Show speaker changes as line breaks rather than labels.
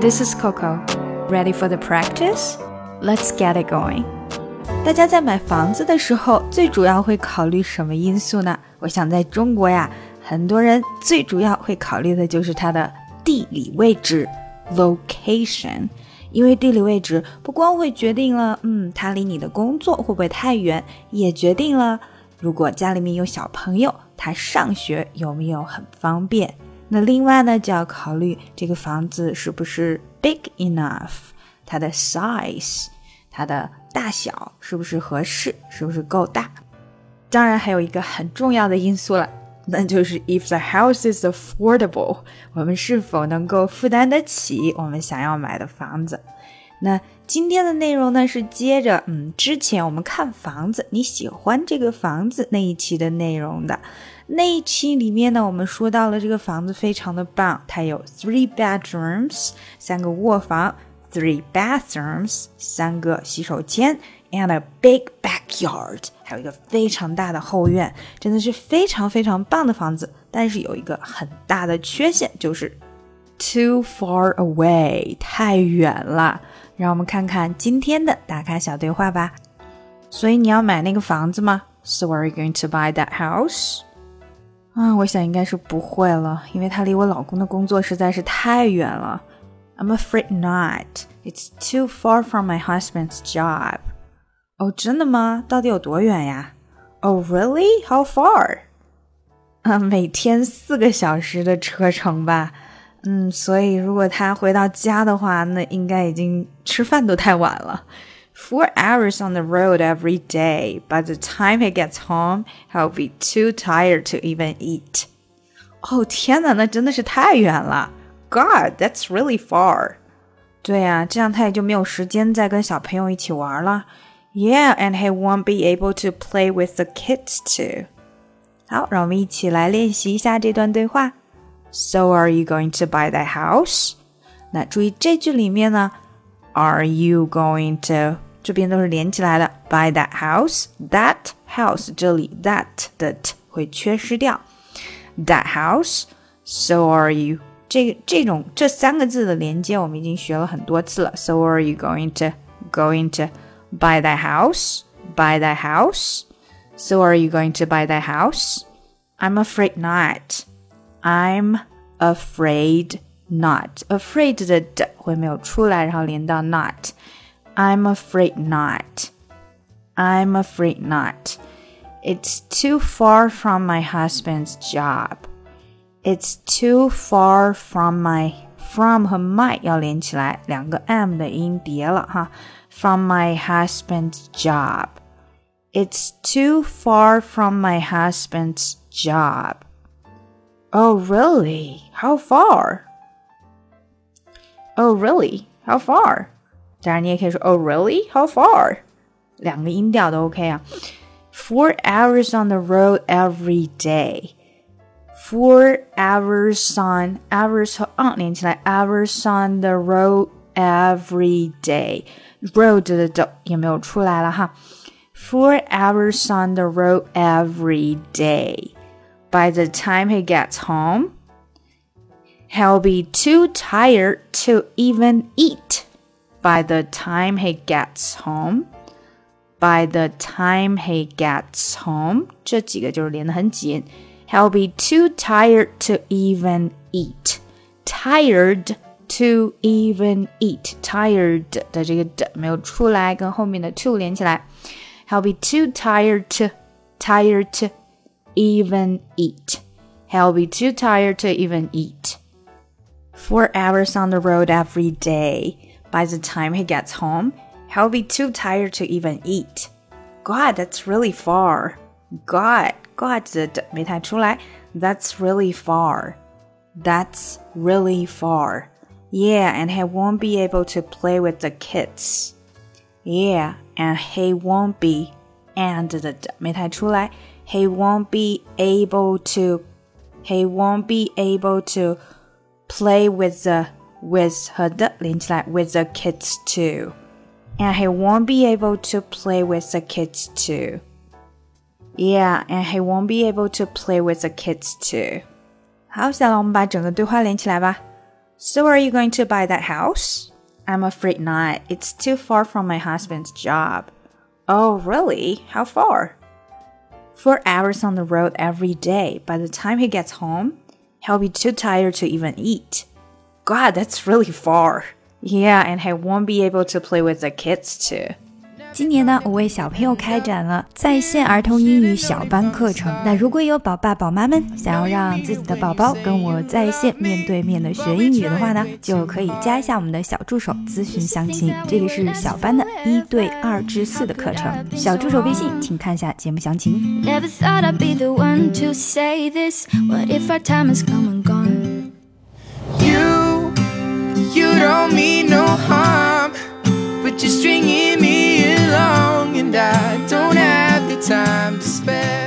This is Coco. Ready for the practice? Let's get it going. 大家在买房子的时候，最主要会考虑什么因素呢？我想在中国呀，很多人最主要会考虑的就是它的地理位置 （location）。因为地理位置不光会决定了，嗯，它离你的工作会不会太远，也决定了如果家里面有小朋友，他上学有没有很方便。那另外呢，就要考虑这个房子是不是 big enough，它的 size，它的大小是不是合适，是不是够大。当然还有一个很重要的因素了，那就是 if the house is affordable，我们是否能够负担得起我们想要买的房子。那今天的内容呢，是接着嗯之前我们看房子，你喜欢这个房子那一期的内容的。那一期里面呢，我们说到了这个房子非常的棒，它有 three bedrooms 三个卧房，three bathrooms 三个洗手间，and a big backyard 还有一个非常大的后院，真的是非常非常棒的房子。但是有一个很大的缺陷，就是 too far away 太远了。让我们看看今天的打卡小对话吧。所以你要买那个房子吗？So are you going to buy that house？啊，我想应该是不会了，因为它离我老公的工作实在是太远了。I'm afraid not. It's too far from my husband's job. 哦，真的吗？到底有多远呀？Oh, really? How far? 啊，每天四个小时的车程吧。嗯，所以如果他回到家的话，那应该已经吃饭都太晚了。Four hours on the road every day. By the time he gets home, he'll be too tired to even eat. 哦天哪，那真的是太远了。God, that's really far. 对呀、啊，这样他也就没有时间再跟小朋友一起玩了。Yeah, and he won't be able to play with the kids too. 好，让我们一起来练习一下这段对话。So are you going to buy the house? 那注意这句里面呢，Are you going to 这边都是连起来的。Buy that house, that house 这里 that 的 t 会缺失掉。That house, so are you 这个这种这三个字的连接我们已经学了很多次了。So are you going to going to buy that house? Buy that house? So are you going to buy that house? I'm afraid not. I'm afraid not. Afraid 的的会没有出来，然后连到 not。I'm afraid not. I'm afraid not. It's too far from my husband's job. It's too far from my from 和 my 要连起来，两个 m 的音叠了哈。From my husband's job. It's too far from my husband's job. Oh, really? How far? Oh, really? How far? 当然，你也可以说 Oh, really? How far? 两个音调都 OK 啊。Four hours on the road every day. Four hours on hours 和 on 连起来，hours on the road every day. Road 的的也没有出来了哈。Four hours on the road every day. By the time he gets home, he'll be too tired to even eat by the time he gets home. By the time he gets home，这几个就是连得很紧。He'll be too tired to even eat. Tired to even eat. Tired 的这个的没有出来，跟后面的 to 连起来。He'll be too tired to tired to even eat. He'll be too tired to even eat. Four hours on the road every day. By the time he gets home, he'll be too tired to even eat. God, that's really far. God, God 的没太出来。That's really far. That's really far. Yeah, and he won't be able to play with the kids. Yeah, and he won't be and 的没太出来。He won't be able to. He won't be able to play with the with 和的连起来 with the kids too. And he won't be able to play with the kids too. Yeah, and he won't be able to play with the kids too. 好，下来我们把整个对话连起来吧。 So are you going to buy that house? I'm afraid not. It's too far from my husband's job. Oh, really? How far? Four hours on the road every day. By the time he gets home, he'll be too tired to even eat. God, that's really far. Yeah, and he won't be able to play with the kids too. 今年呢，我为小朋友开展了在线儿童英语小班课程。那如果有宝爸宝妈们想要让自己的宝宝跟我在线面对面的学英语的话呢，就可以加一下我们的小助手咨询详情。这个是小班的一对二至四的课程，小助手微信请看一下节目详情。
Never thought I'd be the one to say this，what if our time is come and gone？Spare.